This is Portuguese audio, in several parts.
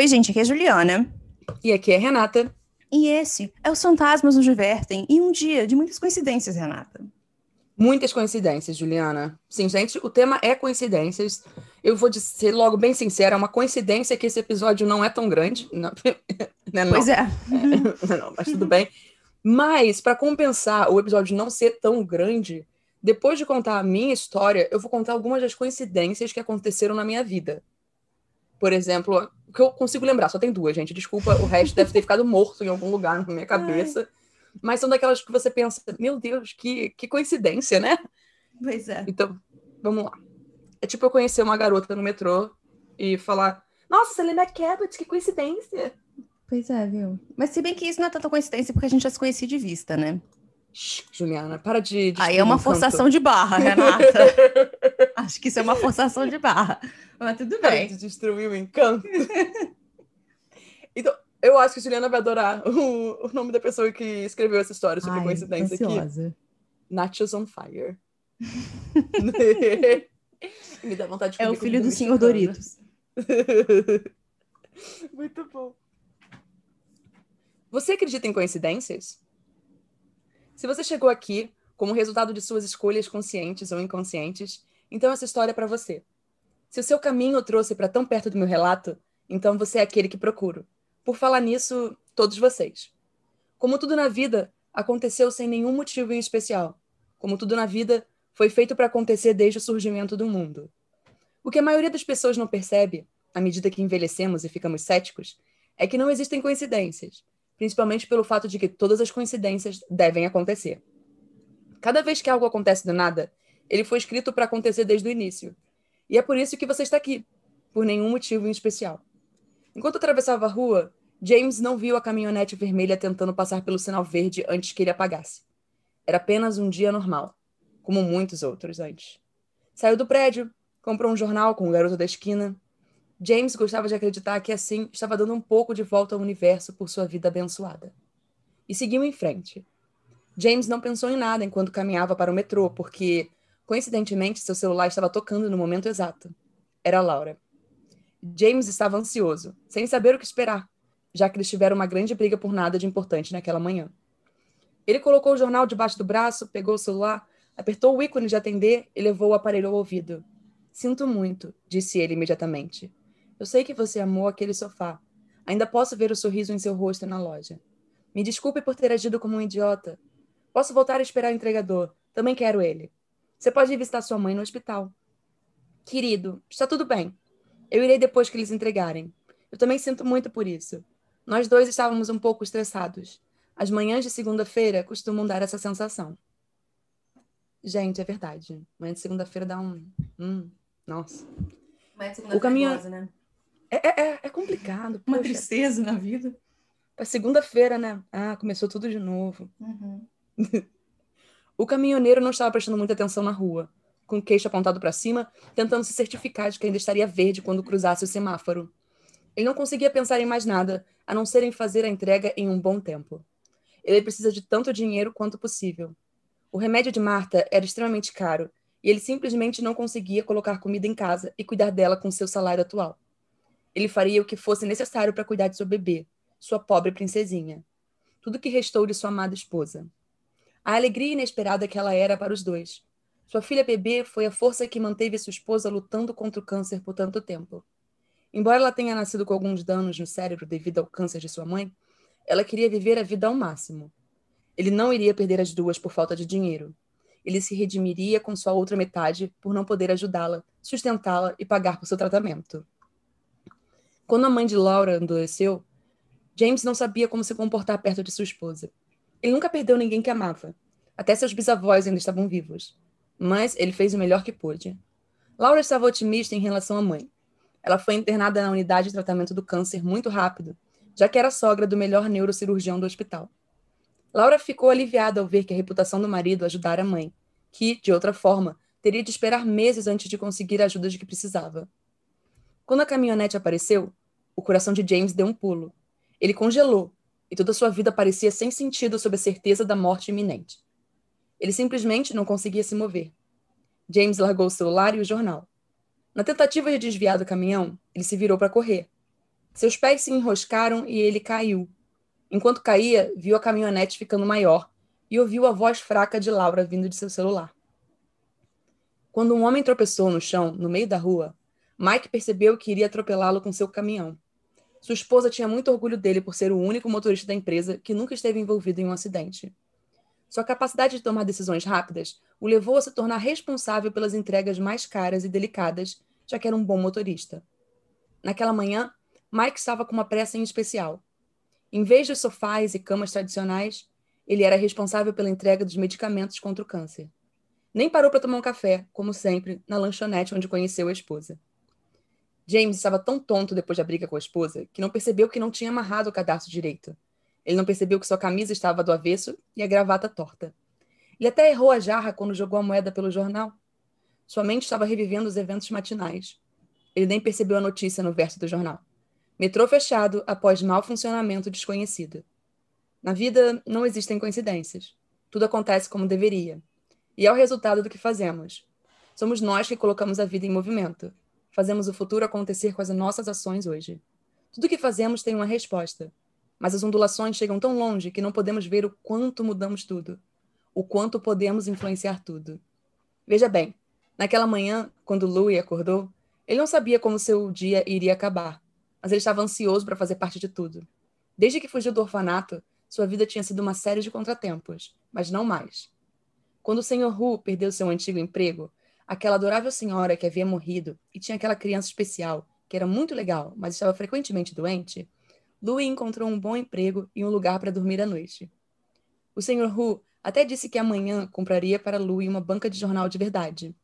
Oi, gente, aqui é a Juliana. E aqui é a Renata. E esse é Os Fantasmas Nos Divertem e um dia de muitas coincidências, Renata. Muitas coincidências, Juliana. Sim, gente, o tema é coincidências. Eu vou ser logo bem sincera, é uma coincidência que esse episódio não é tão grande. Não, né, não. Pois é. é. Não, mas tudo bem. Mas, para compensar o episódio não ser tão grande, depois de contar a minha história, eu vou contar algumas das coincidências que aconteceram na minha vida. Por exemplo, o que eu consigo lembrar, só tem duas, gente. Desculpa, o resto deve ter ficado morto em algum lugar na minha cabeça. Ai. Mas são daquelas que você pensa, meu Deus, que, que coincidência, né? Pois é. Então, vamos lá. É tipo eu conhecer uma garota no metrô e falar: Nossa, você lembra Cabot, que coincidência. Pois é, viu? Mas se bem que isso não é tanta coincidência, porque a gente já se conhecia de vista, né? Juliana, para de. Aí é uma forçação de barra, Renata. Acho que isso é uma forçação de barra. Mas tudo bem. De destruir o encanto. então, eu acho que a Juliana vai adorar o, o nome da pessoa que escreveu essa história sobre Ai, coincidência ansiosa. aqui. Nachos on Fire. Me dá vontade de É o filho do senhor Doritos. Muito bom. Você acredita em coincidências? Se você chegou aqui como resultado de suas escolhas conscientes ou inconscientes, então essa história é para você. Se o seu caminho trouxe para tão perto do meu relato, então você é aquele que procuro. Por falar nisso, todos vocês. Como tudo na vida, aconteceu sem nenhum motivo em especial. Como tudo na vida, foi feito para acontecer desde o surgimento do mundo. O que a maioria das pessoas não percebe, à medida que envelhecemos e ficamos céticos, é que não existem coincidências, principalmente pelo fato de que todas as coincidências devem acontecer. Cada vez que algo acontece do nada, ele foi escrito para acontecer desde o início. E é por isso que você está aqui, por nenhum motivo em especial. Enquanto atravessava a rua, James não viu a caminhonete vermelha tentando passar pelo sinal verde antes que ele apagasse. Era apenas um dia normal, como muitos outros antes. Saiu do prédio, comprou um jornal com o garoto da esquina James gostava de acreditar que assim estava dando um pouco de volta ao universo por sua vida abençoada. E seguiu em frente. James não pensou em nada enquanto caminhava para o metrô, porque, coincidentemente, seu celular estava tocando no momento exato. Era Laura. James estava ansioso, sem saber o que esperar, já que eles tiveram uma grande briga por nada de importante naquela manhã. Ele colocou o jornal debaixo do braço, pegou o celular, apertou o ícone de atender e levou o aparelho ao ouvido. Sinto muito, disse ele imediatamente. Eu sei que você amou aquele sofá. Ainda posso ver o sorriso em seu rosto na loja. Me desculpe por ter agido como um idiota. Posso voltar a esperar o entregador. Também quero ele. Você pode ir visitar sua mãe no hospital. Querido, está tudo bem. Eu irei depois que eles entregarem. Eu também sinto muito por isso. Nós dois estávamos um pouco estressados. As manhãs de segunda-feira costumam dar essa sensação. Gente, é verdade. Manhã de segunda-feira dá um. Hum, nossa. Manhã de segunda-feira o caminho... É né? É, é, é, é complicado. Uma poxa. tristeza na vida. Para segunda-feira, né? Ah, começou tudo de novo. Uhum. o caminhoneiro não estava prestando muita atenção na rua, com o queixo apontado para cima, tentando se certificar de que ainda estaria verde quando cruzasse o semáforo. Ele não conseguia pensar em mais nada, a não ser em fazer a entrega em um bom tempo. Ele precisa de tanto dinheiro quanto possível. O remédio de Marta era extremamente caro, e ele simplesmente não conseguia colocar comida em casa e cuidar dela com seu salário atual. Ele faria o que fosse necessário para cuidar de seu bebê, sua pobre princesinha. Tudo que restou de sua amada esposa. A alegria inesperada que ela era para os dois. Sua filha bebê foi a força que manteve sua esposa lutando contra o câncer por tanto tempo. Embora ela tenha nascido com alguns danos no cérebro devido ao câncer de sua mãe, ela queria viver a vida ao máximo. Ele não iria perder as duas por falta de dinheiro. Ele se redimiria com sua outra metade por não poder ajudá-la, sustentá-la e pagar por seu tratamento. Quando a mãe de Laura adoeceu, James não sabia como se comportar perto de sua esposa. Ele nunca perdeu ninguém que amava. Até seus bisavós ainda estavam vivos. Mas ele fez o melhor que pôde. Laura estava otimista em relação à mãe. Ela foi internada na unidade de tratamento do câncer muito rápido, já que era sogra do melhor neurocirurgião do hospital. Laura ficou aliviada ao ver que a reputação do marido ajudara a mãe, que, de outra forma, teria de esperar meses antes de conseguir a ajuda de que precisava. Quando a caminhonete apareceu, o coração de James deu um pulo. Ele congelou, e toda sua vida parecia sem sentido sob a certeza da morte iminente. Ele simplesmente não conseguia se mover. James largou o celular e o jornal. Na tentativa de desviar do caminhão, ele se virou para correr. Seus pés se enroscaram e ele caiu. Enquanto caía, viu a caminhonete ficando maior e ouviu a voz fraca de Laura vindo de seu celular. Quando um homem tropeçou no chão, no meio da rua, Mike percebeu que iria atropelá-lo com seu caminhão. Sua esposa tinha muito orgulho dele por ser o único motorista da empresa que nunca esteve envolvido em um acidente. Sua capacidade de tomar decisões rápidas o levou a se tornar responsável pelas entregas mais caras e delicadas, já que era um bom motorista. Naquela manhã, Mike estava com uma pressa em especial. Em vez de sofás e camas tradicionais, ele era responsável pela entrega dos medicamentos contra o câncer. Nem parou para tomar um café, como sempre, na lanchonete onde conheceu a esposa. James estava tão tonto depois da briga com a esposa que não percebeu que não tinha amarrado o cadarço direito. Ele não percebeu que sua camisa estava do avesso e a gravata torta. Ele até errou a jarra quando jogou a moeda pelo jornal. Sua mente estava revivendo os eventos matinais. Ele nem percebeu a notícia no verso do jornal. Metrô fechado após mau funcionamento desconhecido. Na vida não existem coincidências. Tudo acontece como deveria e é o resultado do que fazemos. Somos nós que colocamos a vida em movimento. Fazemos o futuro acontecer com as nossas ações hoje. Tudo que fazemos tem uma resposta, mas as ondulações chegam tão longe que não podemos ver o quanto mudamos tudo, o quanto podemos influenciar tudo. Veja bem, naquela manhã, quando Louis acordou, ele não sabia como seu dia iria acabar, mas ele estava ansioso para fazer parte de tudo. Desde que fugiu do orfanato, sua vida tinha sido uma série de contratempos, mas não mais. Quando o Sr. Hu perdeu seu antigo emprego, aquela adorável senhora que havia morrido e tinha aquela criança especial, que era muito legal, mas estava frequentemente doente, Louis encontrou um bom emprego e um lugar para dormir à noite. O Sr. Hu até disse que amanhã compraria para Louis uma banca de jornal de verdade.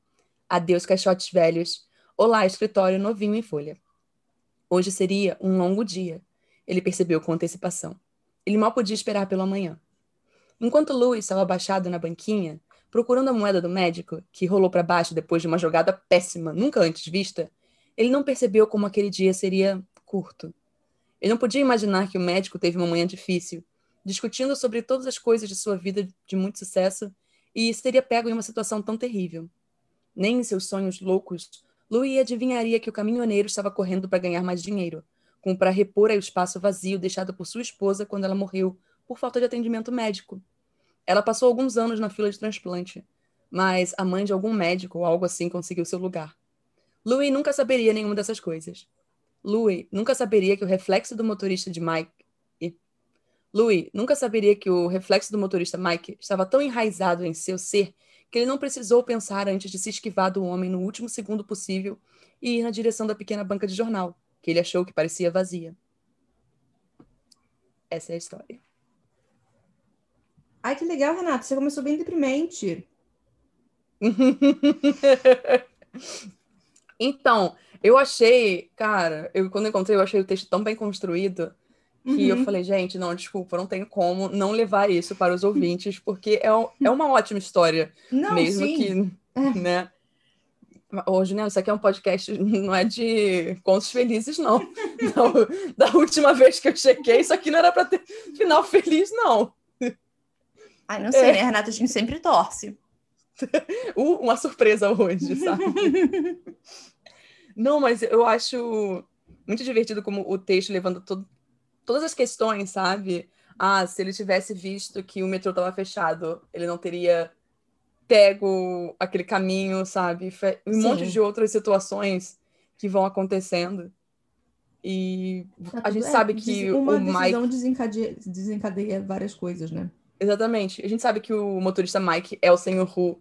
Adeus, caixotes velhos. Olá, escritório novinho em folha. Hoje seria um longo dia, ele percebeu com antecipação. Ele mal podia esperar pelo amanhã. Enquanto Louis estava abaixado na banquinha, Procurando a moeda do médico, que rolou para baixo depois de uma jogada péssima, nunca antes vista, ele não percebeu como aquele dia seria curto. Ele não podia imaginar que o médico teve uma manhã difícil, discutindo sobre todas as coisas de sua vida de muito sucesso, e seria pego em uma situação tão terrível. Nem em seus sonhos loucos, Louis adivinharia que o caminhoneiro estava correndo para ganhar mais dinheiro, como para repor o espaço vazio deixado por sua esposa quando ela morreu por falta de atendimento médico. Ela passou alguns anos na fila de transplante, mas a mãe de algum médico ou algo assim conseguiu seu lugar. Louis nunca saberia nenhuma dessas coisas. Louis nunca saberia que o reflexo do motorista de Mike. Louis nunca saberia que o reflexo do motorista Mike estava tão enraizado em seu ser que ele não precisou pensar antes de se esquivar do homem no último segundo possível e ir na direção da pequena banca de jornal, que ele achou que parecia vazia. Essa é a história. Ai, que legal, Renata. Você começou bem deprimente. então, eu achei, cara, eu quando encontrei, eu achei o texto tão bem construído que uhum. eu falei, gente, não, desculpa, não tenho como não levar isso para os ouvintes, porque é, é uma ótima história. Não, mesmo sim. que, é. né? Hoje, né? Isso aqui é um podcast, não é de contos felizes, não. não. Da última vez que eu chequei, isso aqui não era para ter final feliz, não. Ai, não sei, é. né? Renata, a gente sempre torce. uma surpresa hoje, sabe? não, mas eu acho muito divertido como o texto levando todo, todas as questões, sabe? Ah, se ele tivesse visto que o metrô estava fechado, ele não teria pego aquele caminho, sabe? Um Sim. monte de outras situações que vão acontecendo. E tá a gente é, sabe que uma o Mike desencadeia, desencadeia várias coisas, né? Exatamente. A gente sabe que o motorista Mike é o senhor Hu.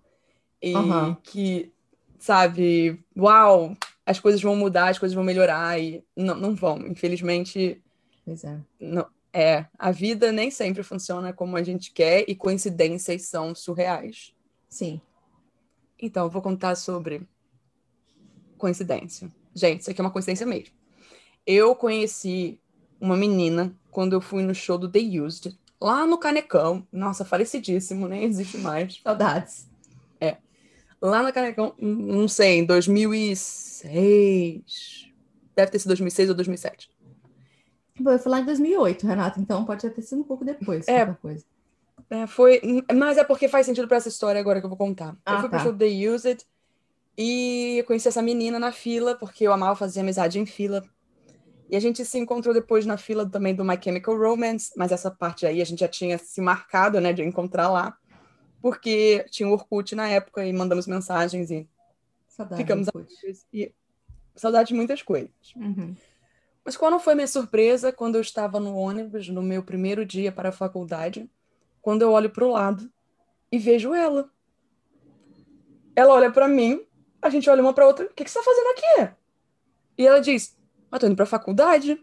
E uhum. que, sabe, uau, as coisas vão mudar, as coisas vão melhorar. E não, não vão. Infelizmente. Pois é. Não, é. A vida nem sempre funciona como a gente quer e coincidências são surreais. Sim. Então, eu vou contar sobre coincidência. Gente, isso aqui é uma coincidência mesmo. Eu conheci uma menina quando eu fui no show do The Used lá no Canecão. Nossa, falecidíssimo, nem existe mais. Saudades. É. Lá no Canecão, não sei, em 2006. Deve ter sido 2006 ou 2007. Bom, eu fui lá em 2008, Renato, então pode ter sido um pouco depois. É, coisa. É, foi, mas é porque faz sentido para essa história agora que eu vou contar. Ah, eu fui tá. pro show The Use It e conheci essa menina na fila, porque eu amava fazer amizade em fila. E a gente se encontrou depois na fila também do My Chemical Romance, mas essa parte aí a gente já tinha se marcado, né, de encontrar lá, porque tinha o Orkut na época e mandamos mensagens e Saudade ficamos amigos e saudade de muitas coisas. Uhum. Mas qual não foi minha surpresa quando eu estava no ônibus no meu primeiro dia para a faculdade, quando eu olho para o lado e vejo ela. Ela olha para mim, a gente olha uma para outra, o que, que você está fazendo aqui? E ela diz, ah, tô indo para a faculdade.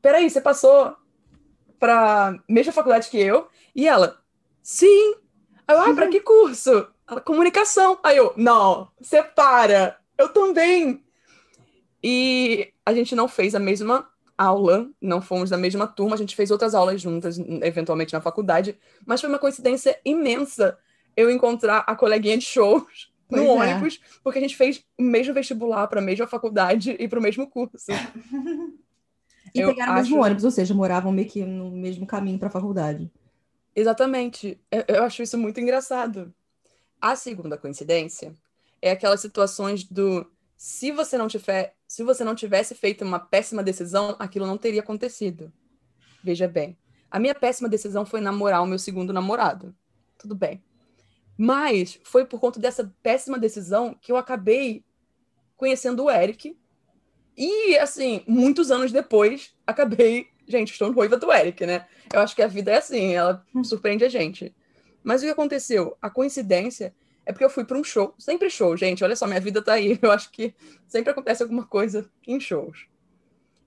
Peraí, você passou para mesma faculdade que eu? E ela, sim. Aí eu, ah, para que curso? Ela, comunicação. Aí eu, não, você para, eu também. E a gente não fez a mesma aula, não fomos da mesma turma, a gente fez outras aulas juntas, eventualmente na faculdade, mas foi uma coincidência imensa eu encontrar a coleguinha de shows Pois no é. ônibus, porque a gente fez o mesmo vestibular para a mesma faculdade e para o mesmo curso. E Eu pegaram o mesmo acho- ônibus, ou seja, moravam meio que no mesmo caminho para a faculdade. Exatamente. Eu, eu acho isso muito engraçado. A segunda coincidência é aquelas situações do se você não tiver, se você não tivesse feito uma péssima decisão, aquilo não teria acontecido. Veja bem, a minha péssima decisão foi namorar o meu segundo namorado. Tudo bem. Mas foi por conta dessa péssima decisão que eu acabei conhecendo o Eric. E, assim, muitos anos depois, acabei. Gente, estou noiva do Eric, né? Eu acho que a vida é assim, ela surpreende a gente. Mas o que aconteceu? A coincidência é porque eu fui para um show. Sempre show, gente. Olha só, minha vida tá aí. Eu acho que sempre acontece alguma coisa em shows.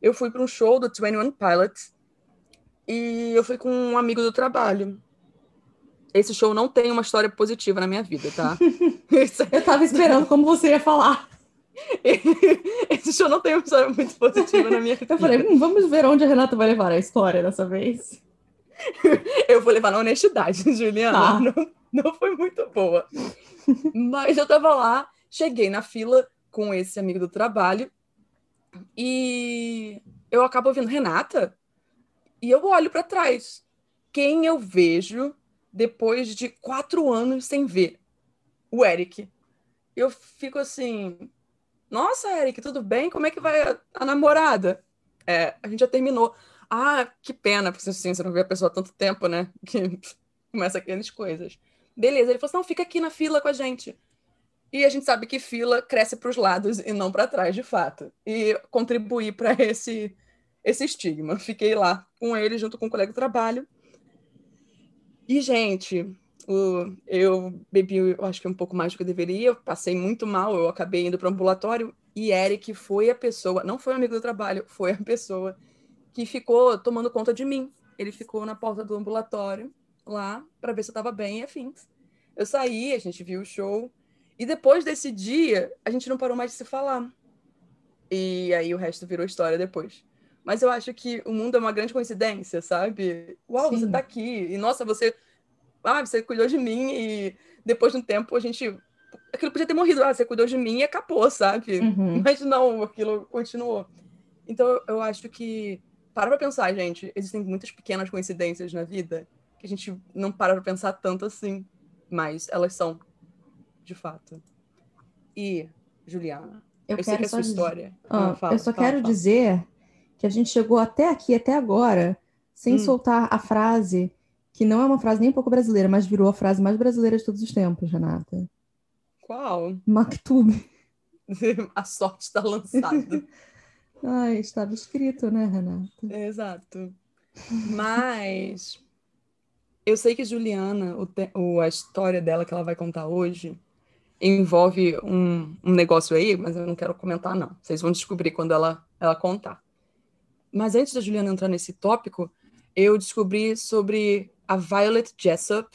Eu fui para um show do 21 Pilots e eu fui com um amigo do trabalho. Esse show não tem uma história positiva na minha vida, tá? É- Eu tava esperando como você ia falar. Esse show não tem uma história muito positiva na minha vida. Eu falei, hum, vamos ver onde a Renata vai levar a história dessa vez. Eu vou levar na honestidade, Juliana. Tá. Não, não foi muito boa. Mas eu tava lá, cheguei na fila com esse amigo do trabalho e eu acabo ouvindo Renata e eu olho pra trás. Quem eu vejo depois de quatro anos sem ver? O Eric. Eu fico assim, nossa, Eric, tudo bem? Como é que vai a, a namorada? É, a gente já terminou. Ah, que pena, porque assim, você não vê a pessoa há tanto tempo, né? Que começa aquelas coisas. Beleza, ele falou assim: não, fica aqui na fila com a gente. E a gente sabe que fila cresce para os lados e não para trás, de fato. E contribuir para esse, esse estigma. Fiquei lá com ele, junto com um colega de trabalho. E, gente, o- eu bebi, eu acho que um pouco mais do que eu deveria, eu passei muito mal, eu acabei indo para o ambulatório. E Eric foi a pessoa, não foi um amigo do trabalho, foi a pessoa que ficou tomando conta de mim. Ele ficou na porta do ambulatório, lá, para ver se eu estava bem e afins. Eu saí, a gente viu o show. E depois desse dia, a gente não parou mais de se falar. E aí o resto virou história depois. Mas eu acho que o mundo é uma grande coincidência, sabe? Uau, você Sim. tá aqui. E nossa, você. Ah, você cuidou de mim. E depois de um tempo a gente. Aquilo podia ter morrido. Ah, você cuidou de mim e acabou, sabe? Uhum. Mas não, aquilo continuou. Então eu- eu acho que. Para pra pensar, gente. Existem muitas pequenas coincidências na vida que a gente não para pra pensar tanto assim. Mas elas são, de fato. E, Juliana, eu, sei quero que a sua dizer- história. Ah, Ah, fala, eu só fala, quero fala. dizer que a gente chegou até aqui, até agora, sem Hum. soltar a frase que não é uma frase nem um pouco brasileira, mas virou a frase mais brasileira de todos os tempos, Renata. Qual? Maktub. a sorte está lançada. Ai, estava escrito, né, Renata? Exato. Mas eu sei que Juliana, o te- o- a história dela que ela vai contar hoje, envolve um, um negócio aí, mas eu não quero comentar, não. Vocês vão descobrir quando ela, ela contar. Mas antes da Juliana entrar nesse tópico, eu descobri sobre a Violet Jessup,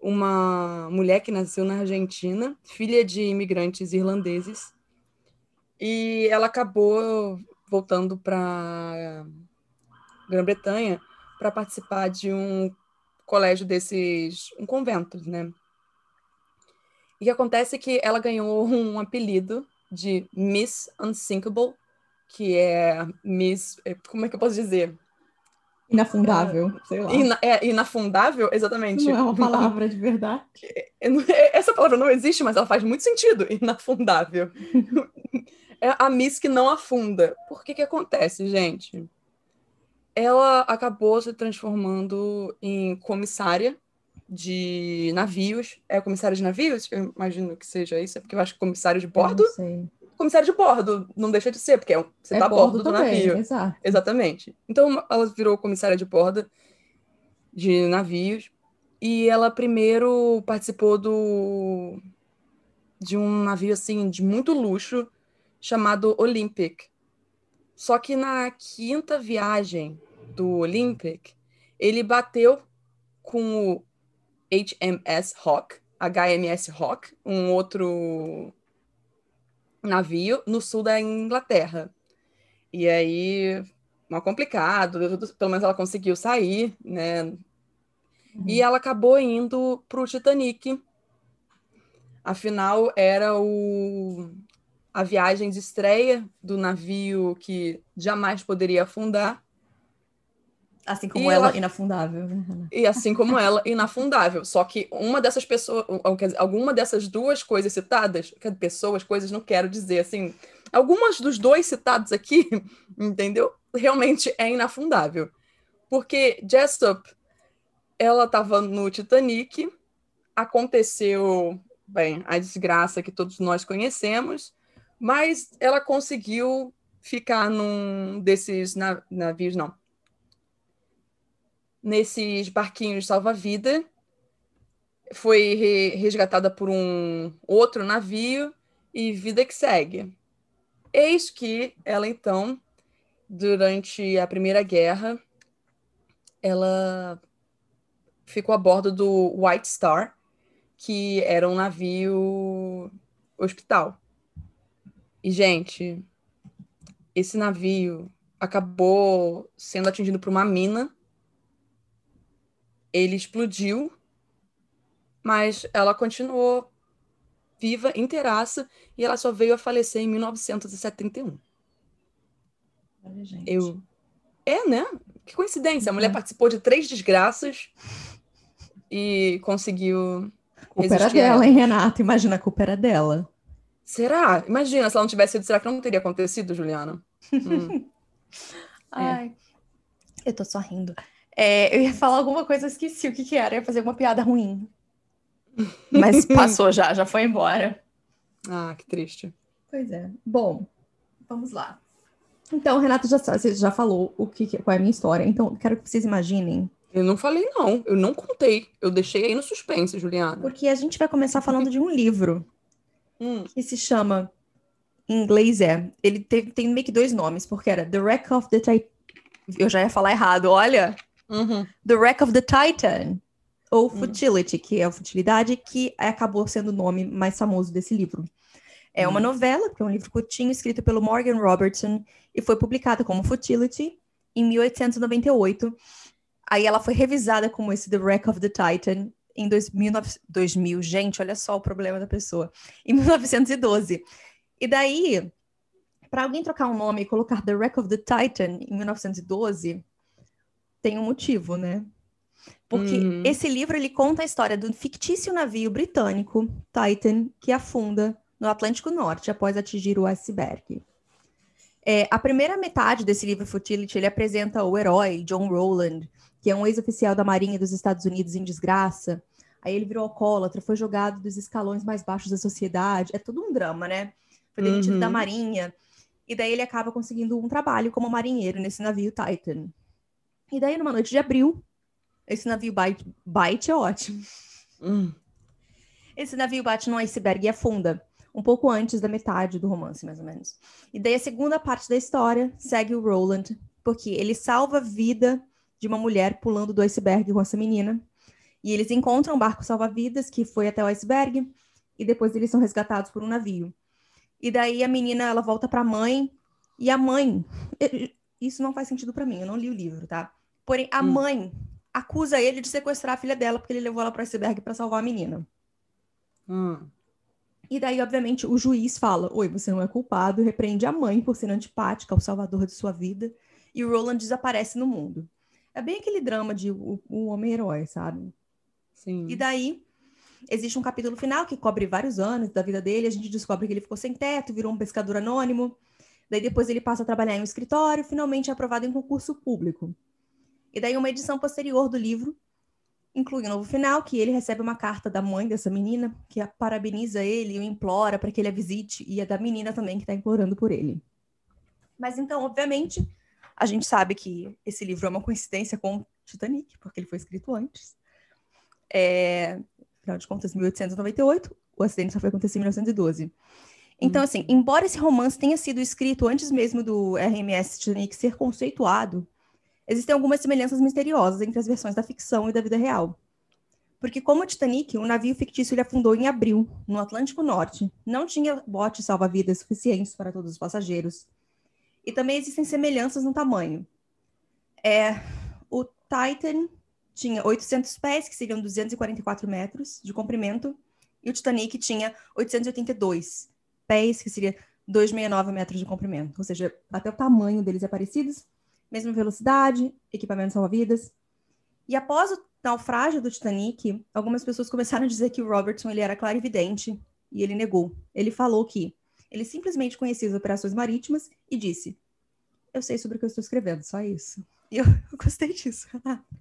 uma mulher que nasceu na Argentina, filha de imigrantes irlandeses, e ela acabou voltando para Grã-Bretanha para participar de um colégio desses, um convento, né? E acontece é que ela ganhou um apelido de Miss Unsinkable, que é Miss, é, como é que eu posso dizer? Inafundável, sei lá. Ina- é inafundável, exatamente. Não é uma palavra de verdade. Eu não- Essa palavra não existe, mas ela faz muito sentido. Inafundável. é a Miss que não afunda. Por que que acontece, gente? Ela acabou se transformando em comissária de navios. É comissária de navios? Eu imagino que seja isso, é porque eu acho que comissário de bordo. Eu não sei. Comissário de bordo, não deixa de ser, porque é você É tá a bordo do também, navio. Exato. Exatamente. Então ela virou comissária de bordo de navios e ela primeiro participou do de um navio assim de muito luxo chamado Olympic. Só que na quinta viagem do Olympic, ele bateu com o HMS Hawk, HMS Hawk, um outro navio no sul da Inglaterra. E aí, mal complicado, pelo menos ela conseguiu sair, né? Uhum. E ela acabou indo para o Titanic. Afinal, era o... a viagem de estreia do navio que jamais poderia afundar. Assim como ela, ela- inafundável. E assim como ela, inafundável. Só que uma dessas pessoas, dizer, alguma dessas duas coisas citadas, pessoas, coisas, não quero dizer assim, algumas dos dois citados aqui, entendeu? Realmente é inafundável. Porque Jessup, ela estava no Titanic, aconteceu, bem, a desgraça que todos nós conhecemos, mas ela conseguiu ficar num desses na- navios, não, nesses barquinhos salva-vida, foi re- resgatada por um outro navio e vida que segue. Eis que ela, então, durante a Primeira Guerra, ela ficou a bordo do White Star, que era um navio hospital. E, gente, esse navio acabou sendo atingido por uma mina ele explodiu, mas ela continuou viva, inteiraça, e ela só veio a falecer em 1971. Olha, gente. Eu. É, né? Que coincidência. A mulher Uhum. participou de três desgraças e conseguiu. Culpa era dela, hein, Renata? Imagina, a culpa era dela. Será? Imagina, se ela não tivesse sido, será que não teria acontecido, Juliana? Hum. Ai, eu tô só rindo. É, eu ia falar alguma coisa, esqueci o que que era. Eu ia fazer uma piada ruim. Mas passou já, já foi embora. Ah, que triste. Pois é. Bom, vamos lá. Então, Renato já, já falou o que, qual é a minha história. Então, quero que vocês imaginem, Eu não falei, não. Eu não contei. Eu deixei aí no suspense, Juliana. porque a gente vai começar falando de um livro Hum. que se chama, em inglês é, ele teve- tem meio que dois nomes, porque era The Wreck of the Titan. Eu já ia falar errado, olha. Uhum. The Wreck of the Titan, ou Hum. Futility, que é a futilidade, que acabou sendo o nome mais famoso desse livro. É uma Hum. novela, que é um livro curtinho, escrito pelo Morgan Robertson, e foi publicada como Futility em 1898. Aí ela foi revisada como esse The Wreck of the Titan em 2000, 2000. Gente, olha só o problema da pessoa. Em 1912. E daí, para alguém trocar um nome e colocar The Wreck of the Titan em 1912, tem um motivo, né? Porque Uhum. esse livro ele conta a história do fictício navio britânico Titan que afunda no Atlântico Norte após atingir o iceberg. É, a primeira metade desse livro Futility ele apresenta o herói John Rowland, que é um ex-oficial da Marinha dos Estados Unidos em desgraça. Aí ele virou alcoólatra, foi jogado dos escalões mais baixos da sociedade. É todo um drama, né? Foi demitido Uhum. da Marinha. E daí ele acaba conseguindo um trabalho como marinheiro nesse navio Titan. E daí, numa noite de abril, esse navio bite, bite é ótimo. Hum. Esse navio bate num iceberg e afunda, um pouco antes da metade do romance, mais ou menos. E daí a segunda parte da história segue o Roland, porque ele salva a vida de uma mulher pulando do iceberg com essa menina. E eles encontram um barco salva-vidas que foi até o iceberg, e depois eles são resgatados por um navio. E daí a menina, ela volta para a mãe, e a mãe... Isso não faz sentido para mim, eu não li o livro, tá? Porém, a Hum. mãe acusa ele de sequestrar a filha dela porque ele levou ela para o iceberg para salvar a menina. Hum. E daí, obviamente, o juiz fala: Oi, você não é culpado, repreende a mãe por ser antipática ao salvador de sua vida, e o Roland desaparece no mundo. É bem aquele drama de o, o homem-herói, sabe? Sim. E daí, existe um capítulo final que cobre vários anos da vida dele. A gente descobre que ele ficou sem teto, virou um pescador anônimo. Daí depois ele passa a trabalhar em um escritório, finalmente é aprovado em concurso público. E daí uma edição posterior do livro inclui um novo final, que ele recebe uma carta da mãe dessa menina, que a parabeniza ele e o implora para que ele a visite, e a da menina também, que está implorando por ele. Mas então, obviamente, a gente sabe que esse livro é uma coincidência com Titanic, porque ele foi escrito antes. É, afinal de contas, 1898, o acidente só foi acontecer em 1912. Então, hum. assim, embora esse romance tenha sido escrito antes mesmo do RMS Titanic ser conceituado, existem algumas semelhanças misteriosas entre as versões da ficção e da vida real. Porque, como o Titanic, o navio fictício ele afundou em abril, no Atlântico Norte. Não tinha botes salva-vidas suficientes para todos os passageiros. E também existem semelhanças no tamanho. É, o Titan tinha 800 pés, que seriam 244 metros de comprimento, e o Titanic tinha 882 pés, que seria 269 metros de comprimento. Ou seja, até o tamanho deles é parecido, mesma velocidade, equipamento salva-vidas. E após o naufrágio do Titanic, algumas pessoas começaram a dizer que o Robertson ele era clarividente, e ele negou. Ele falou que ele simplesmente conhecia as operações marítimas e disse: Eu sei sobre o que eu estou escrevendo, só isso. E eu, eu gostei disso.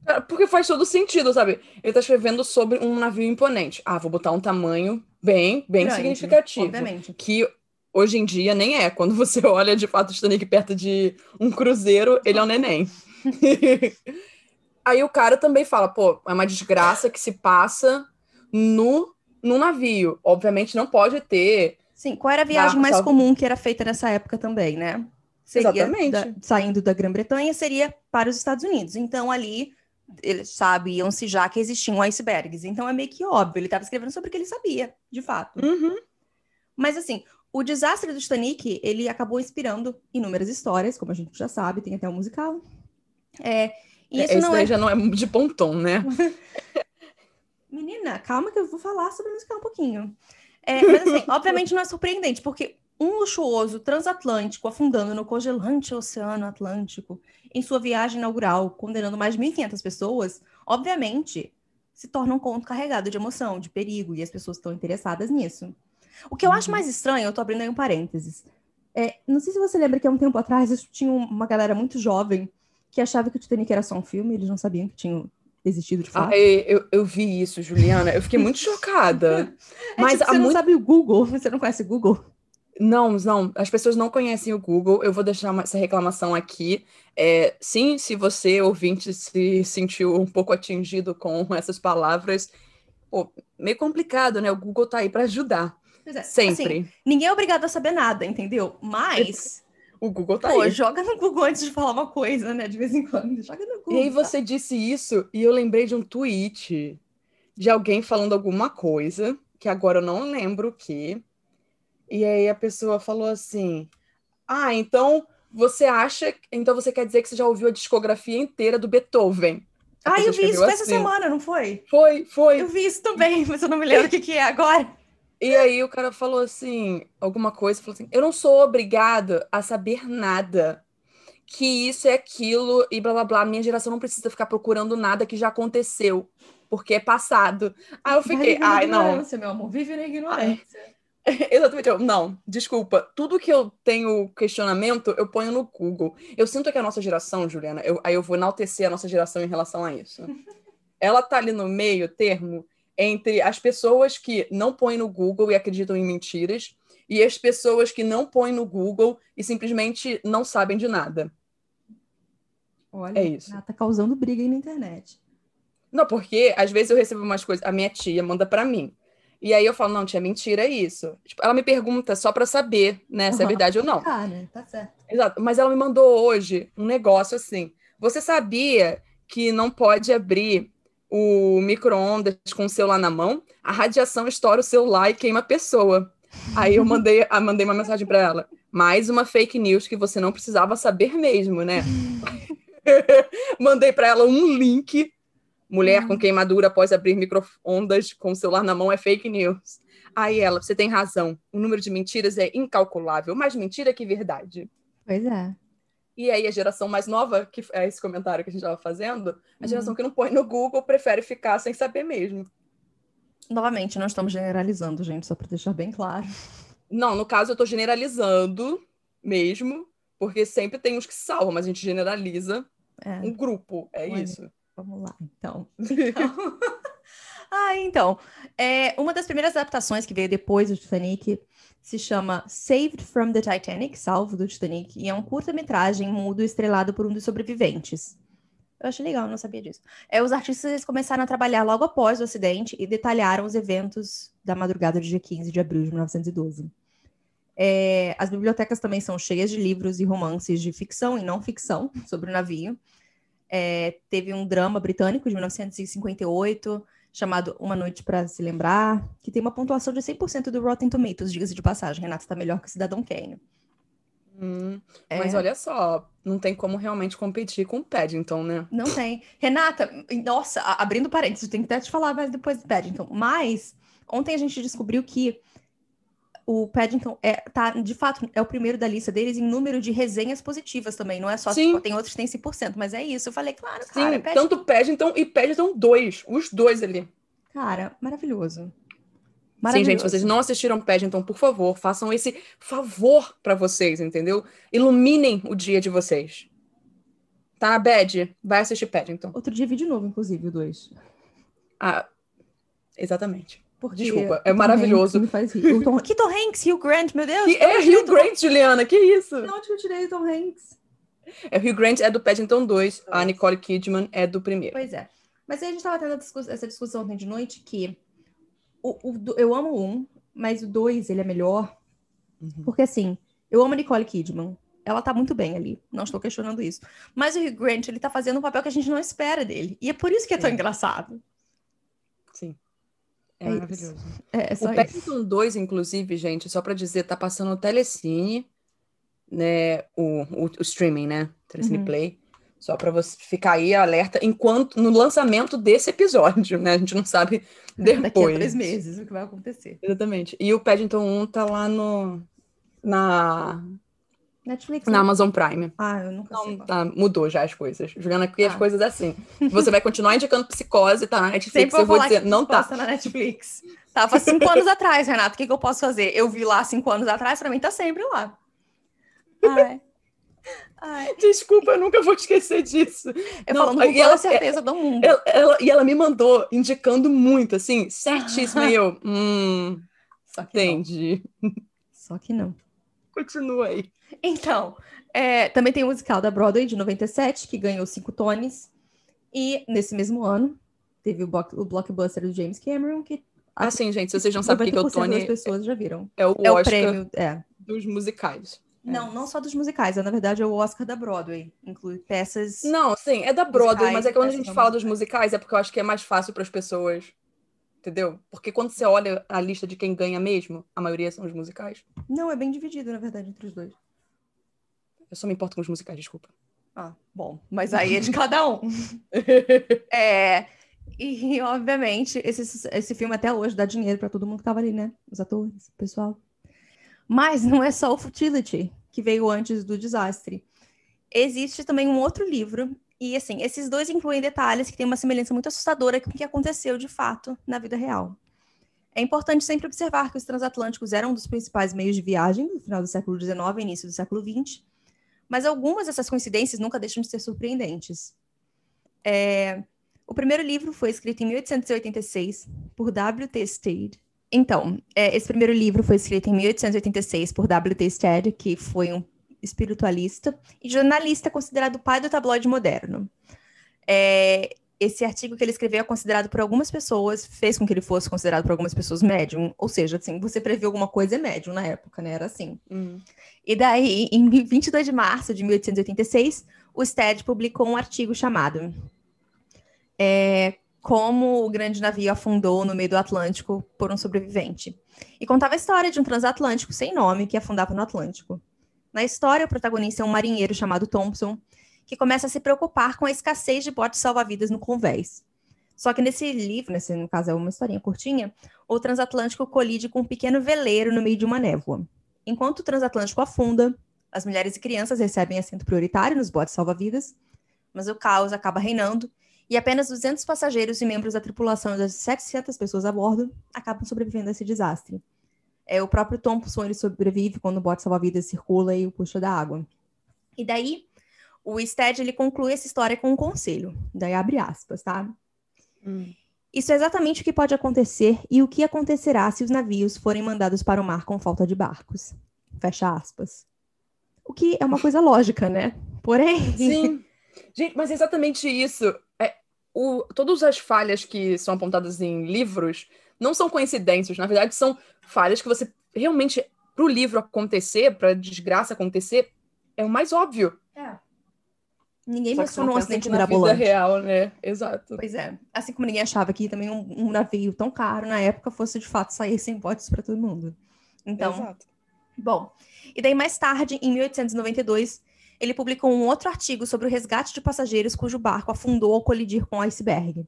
É, porque faz todo sentido, sabe? Ele está escrevendo sobre um navio imponente. Ah, vou botar um tamanho bem, bem Grande, significativo. Obviamente. Que hoje em dia nem é. Quando você olha de fato o Titanic perto de um cruzeiro, ele é um neném. Aí o cara também fala, pô, é uma desgraça que se passa no, no navio. Obviamente não pode ter Sim, qual era a viagem mais comum que era feita nessa época também, né? Seria Exatamente. Da, saindo da Grã-Bretanha, seria para os Estados Unidos. Então, ali, eles sabiam-se já que existiam icebergs. Então, é meio que óbvio. Ele estava escrevendo sobre o que ele sabia, de fato. Uhum. Mas, assim, o desastre do Titanic, ele acabou inspirando inúmeras histórias, como a gente já sabe, tem até um musical. É, e é, isso não é... já não é de pontom, né? Menina, calma que eu vou falar sobre o musical um pouquinho. É, mas assim, obviamente não é surpreendente, porque um luxuoso transatlântico afundando no congelante Oceano Atlântico em sua viagem inaugural, condenando mais de 1.500 pessoas, obviamente se torna um conto carregado de emoção, de perigo, e as pessoas estão interessadas nisso. O que eu acho uhum. mais estranho, eu tô abrindo aí um parênteses, é, não sei se você lembra que há um tempo atrás tinha uma galera muito jovem que achava que o Titanic era só um filme, eles não sabiam que tinha existido de fato. Ah, eu, eu vi isso, Juliana. Eu fiquei muito chocada. é Mas tipo, você muito... não sabe o Google? Você não conhece o Google? Não, não. As pessoas não conhecem o Google. Eu vou deixar essa reclamação aqui. É, sim, se você, ouvinte, se sentiu um pouco atingido com essas palavras, pô, meio complicado, né? O Google tá aí para ajudar. É, Sempre. Assim, ninguém é obrigado a saber nada, entendeu? Mas o Google tá Pô, aí. joga no Google antes de falar uma coisa, né? De vez em quando. Joga no Google. E aí você tá? disse isso e eu lembrei de um tweet de alguém falando alguma coisa, que agora eu não lembro o que. E aí a pessoa falou assim: Ah, então você acha. Então você quer dizer que você já ouviu a discografia inteira do Beethoven? A ah, eu vi isso assim. essa semana, não foi? Foi, foi. Eu vi isso também, mas eu não me lembro o que, que é agora. E aí o cara falou assim, alguma coisa, falou assim: "Eu não sou obrigado a saber nada. Que isso é aquilo e blá blá blá. Minha geração não precisa ficar procurando nada que já aconteceu, porque é passado". Aí eu fiquei: "Ai, não, meu amor, vive na ignorância". Exatamente, eu, não, desculpa. Tudo que eu tenho questionamento, eu ponho no Google. Eu sinto que a nossa geração, Juliana, eu, aí eu vou enaltecer a nossa geração em relação a isso. Ela tá ali no meio termo entre as pessoas que não põem no Google e acreditam em mentiras e as pessoas que não põem no Google e simplesmente não sabem de nada. Olha, é isso. Tá causando briga aí na internet. Não, porque às vezes eu recebo umas coisas, a minha tia manda para mim. E aí eu falo, não, tia, mentira é isso. Tipo, ela me pergunta só para saber, né, se é verdade ou não. Ah, né? Tá certo. Exato. Mas ela me mandou hoje um negócio assim. Você sabia que não pode abrir o micro-ondas com o celular na mão, a radiação estoura o celular e queima a pessoa. Aí eu mandei, eu mandei uma mensagem para ela. Mais uma fake news que você não precisava saber mesmo, né? mandei para ela um link. Mulher com queimadura após abrir micro-ondas com o celular na mão é fake news. Aí ela, você tem razão. O número de mentiras é incalculável. Mais mentira que verdade. Pois é. E aí a geração mais nova, que é esse comentário que a gente estava fazendo, a geração uhum. que não põe no Google prefere ficar sem saber mesmo. Novamente, não estamos generalizando, gente, só para deixar bem claro. Não, no caso eu tô generalizando mesmo, porque sempre tem uns que salvam, mas a gente generaliza É, um grupo, é Olha. isso. vamos lá, então. Então- ah, então. É, uma das primeiras adaptações que veio depois do Titanic se chama Saved from the Titanic, Salvo do Titanic, e é um curta-metragem mudo estrelado por um dos sobreviventes. Eu achei legal, não sabia disso. É, os artistas começaram a trabalhar logo após o acidente e detalharam os eventos da madrugada do dia 15 de abril de 1912. É, as bibliotecas também são cheias de livros e romances de ficção e não ficção sobre o navio. É, teve um drama britânico de 1958 chamado Uma Noite para Se Lembrar, que tem uma pontuação de 100% do Rotten Tomatoes, diga-se de passagem. Renato está melhor que Cidadão Kane. Hum, É, Mas olha só, não tem como realmente competir com o Paddington, né? Não tem. Renata, nossa, abrindo parênteses, tem que até te falar mais depois do Paddington. Mas ontem a gente descobriu que o Paddington é, tá, de fato, é o primeiro da lista deles em número de resenhas positivas também. Não é só, Sim. tipo, tem outros que tem 100%, mas é isso. Eu falei, claro, Sim, cara, Paddington, tanto Paddington e Paddington 2, os dois ali. cara, maravilhoso. Sim, gente, vocês não assistiram Paddington, por favor, façam esse favor pra vocês, entendeu? Iluminem o dia de vocês. Tá, Bad? Vai assistir Paddington. Outro dia vi de novo, inclusive, o 2. Ah, exatamente. Porque Desculpa, é Tom maravilhoso. Hanks me faz rir. Tom... Que Tom Hanks? Hugh Grant, meu Deus. Que é Hugh Tom- Grant, Juliana, que isso? De onde que eu tirei o Tom Hanks? É Hugh Grant é do Paddington 2, a Nicole Kidman é do primeiro. Pois é. Mas aí a gente tava tendo discuss- essa discussão ontem de noite que o, o eu amo um, mas o dois ele é melhor. Uhum. Porque assim, eu amo a Nicole Kidman. Ela tá muito bem ali, não estou questionando isso. Mas o Hugh Grant, ele tá fazendo um papel que a gente não espera dele. E é por isso que é tão É. engraçado. É, É isso. maravilhoso. É, é só O isso. Paddington 2, inclusive, gente, só pra dizer, tá passando no Telecine, né? O, o, o streaming, né? Telecine Uhum. Play. Só pra você ficar aí alerta enquanto no lançamento desse episódio, né? A gente não sabe depois. Daqui a três meses o que vai acontecer. Exatamente. E o Paddington 1 tá lá no na, Netflix. na né? Amazon Prime. Ah, eu nunca sei. Não, qual. tá, mudou já as coisas. Juliana, aqui as Ah. coisas assim. Você vai continuar indicando psicose, tá na Netflix, Sempre eu vou dizer, não tá. na Netflix. Tava cinco anos atrás, Renato. O que, que eu posso fazer? Eu vi lá cinco anos atrás, pra mim tá sempre lá. Ai. Ai. Desculpa, eu nunca vou esquecer disso. Eu Não, falando com toda ela- a certeza do mundo. Ela, ela- e ela me mandou indicando muito, assim, certíssimo. E eu, hum, Só que não. entendi. Só que não. Continua aí. Então, é, também tem o musical da Broadway de 97, que ganhou cinco Tonys. E nesse mesmo ano, teve o, o blockbuster do James Cameron, que Assim, gente, se vocês não sabem o que é o 90% das Tony, pessoas já viram. é o É o Oscar prêmio, é. dos musicais. Não, não só dos musicais, é, na verdade é o Oscar da Broadway. Inclui peças. Não, sim, é da Broadway, Musicais, mas é que quando a gente fala dos musicais. musicais é porque eu acho que é mais fácil para as pessoas, entendeu? Porque quando você olha a lista de quem ganha mesmo, a maioria são os musicais. Não, é bem dividido, na verdade, entre os dois. Eu só me importo com os musicais, desculpa. Ah, bom, mas aí é de cada um. É, e, obviamente, esse, esse filme até hoje dá dinheiro para todo mundo que tava ali, né? Os atores, o pessoal. Mas não é só o Futility que veio antes do desastre. Existe também um outro livro, e assim, esses dois incluem detalhes que têm uma semelhança muito assustadora com o que aconteceu de fato na vida real. É importante sempre observar que os transatlânticos eram um dos principais meios de viagem no final do século XIX e início do século XX, mas algumas dessas coincidências nunca deixam de ser surpreendentes. É, o primeiro livro foi escrito em 1886 por W.T. Stead. Então, é, esse primeiro livro foi escrito em 1886 por W.T. Stead, que foi um espiritualista e jornalista considerado o pai do tabloide moderno. É, esse artigo que ele escreveu é considerado por algumas pessoas, fez com que ele fosse considerado por algumas pessoas médium, ou seja, assim, você previu alguma coisa é médium na época, né? Era assim. Hum. E daí, em 22 de março de 1886, o STED publicou um artigo chamado é, Como o grande navio afundou no meio do Atlântico por um sobrevivente. E contava a história de um transatlântico sem nome que afundava no Atlântico. Na história, o protagonista é um marinheiro chamado Thompson, que começa a se preocupar com a escassez de botes salva-vidas no convés. Só que nesse livro, nesse, no caso é uma historinha curtinha, o transatlântico colide com um pequeno veleiro no meio de uma névoa. Enquanto o transatlântico afunda, as mulheres e crianças recebem assento prioritário nos botes salva-vidas, mas o caos acaba reinando E apenas 200 passageiros e membros da tripulação das 700 pessoas a bordo acabam sobrevivendo a esse desastre. É, o próprio Thompson ele sobrevive quando o bote salva-vidas circula e o puxa da água. E daí, o Stead ele conclui essa história com um conselho. Daí abre aspas, tá? Hum. Isso é exatamente o que pode acontecer e o que acontecerá se os navios forem mandados para o mar com falta de barcos. Fecha aspas. O que é uma coisa lógica, né? Porém. Sim. Gente, mas é exatamente isso. É, o, todas as falhas que são apontadas em livros não são coincidências. Na verdade, são falhas que você realmente, para o livro acontecer, para a desgraça acontecer, é o mais óbvio. É. Ninguém mencionou um acidente mirabolante. vida real, né? Exato. Pois é. Assim como ninguém achava que também um, um navio tão caro na época fosse de fato sair sem hipóteses para todo mundo. Então, Exato. bom. E daí mais tarde, em 1892, ele publicou um outro artigo sobre o resgate de passageiros cujo barco afundou ao colidir com o iceberg.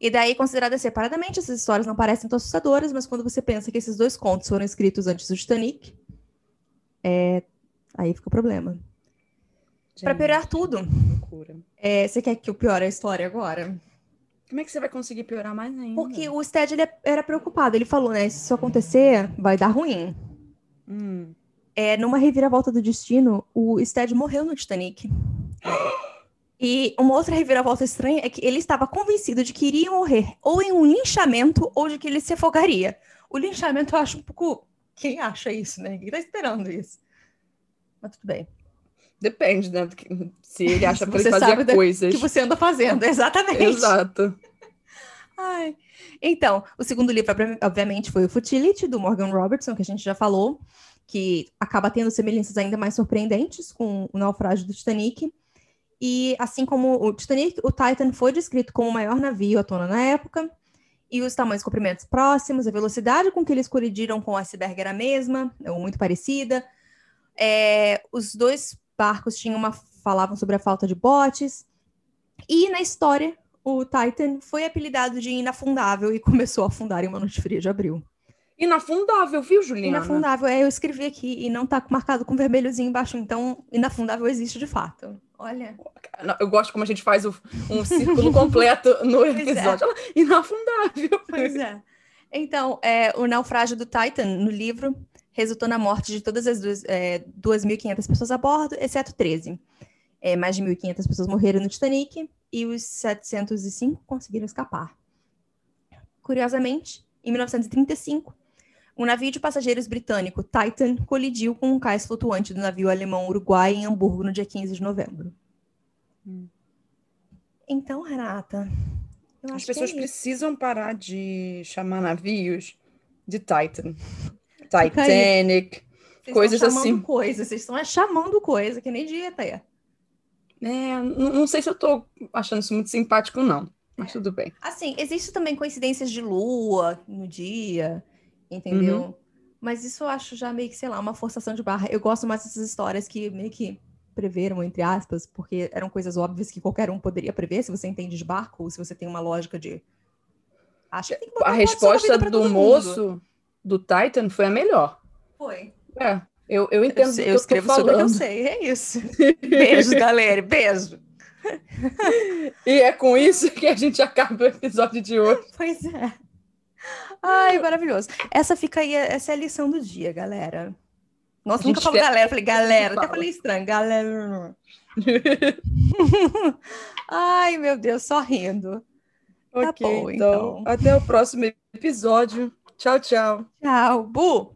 E daí, consideradas separadamente, essas histórias não parecem tão assustadoras, mas quando você pensa que esses dois contos foram escritos antes do Titanic, é... aí fica o problema. Para piorar tudo. É, você quer que eu piore a história agora? Como é que você vai conseguir piorar mais ainda? Porque o Stead ele era preocupado. Ele falou, né? Se isso acontecer, vai dar ruim. Hum. É, numa reviravolta do destino, o Stead morreu no Titanic. E uma outra reviravolta estranha é que ele estava convencido de que iria morrer ou em um linchamento ou de que ele se afogaria. O linchamento eu acho um pouco. Quem acha isso, né? Ninguém tá esperando isso. Mas tudo bem. Depende, né? Se ele acha que ele fazia coisas. que você anda fazendo, exatamente. Exato. Ai. Então, o segundo livro, obviamente, foi o Futility, do Morgan Robertson, que a gente já falou, que acaba tendo semelhanças ainda mais surpreendentes com o naufrágio do Titanic. E assim como o Titanic, o Titan foi descrito como o maior navio à tona na época, e os tamanhos e comprimentos próximos, a velocidade com que eles colidiram com o iceberg era a mesma, ou muito parecida. É, os dois barcos tinham uma, falavam sobre a falta de botes. E na história, o Titan foi apelidado de inafundável e começou a afundar em uma noite fria de abril. Inafundável, viu, Juliana? Inafundável, é, eu escrevi aqui e não tá marcado com vermelhozinho embaixo, então inafundável existe de fato. Olha. Eu gosto como a gente faz o, um círculo completo no é. episódio. É. Inafundável. Pois é. Então, é, o naufrágio do Titan, no livro, resultou na morte de todas as é, 2.500 pessoas a bordo, exceto 13. É, mais de 1.500 pessoas morreram no Titanic e os 705 conseguiram escapar. Curiosamente, em 1935, um navio de passageiros britânico, Titan, colidiu com um cais flutuante do navio alemão Uruguai em Hamburgo no dia 15 de novembro. Hum. Então, Renata. As pessoas é precisam parar de chamar navios de Titan. Titanic, coisas assim. Coisa, vocês estão chamando coisa, que nem dieta é. É, não sei se eu tô achando isso muito simpático, não. Mas tudo bem. Assim, existe também coincidências de lua no dia, entendeu? Uhum. Mas isso eu acho já meio que, sei lá, uma forçação de barra. Eu gosto mais dessas histórias que meio que preveram, entre aspas, porque eram coisas óbvias que qualquer um poderia prever, se você entende de barco, ou se você tem uma lógica de. Acho que tem que A resposta do moço do Titan foi a melhor. Foi. É, eu, eu entendo eu, eu escrevo sobre o que eu sei, é isso. Beijo, galera, beijo. e é com isso que a gente acaba o episódio de hoje. Pois é. Ai, maravilhoso. Essa fica aí, essa é a lição do dia, galera. Nossa, nunca falo galera, falei galera, até falei estranho, galera. Ai, meu Deus, só rindo. Tá ok, tá bom, então, então, até o próximo episódio. Tchau, tchau. Tchau, Bu.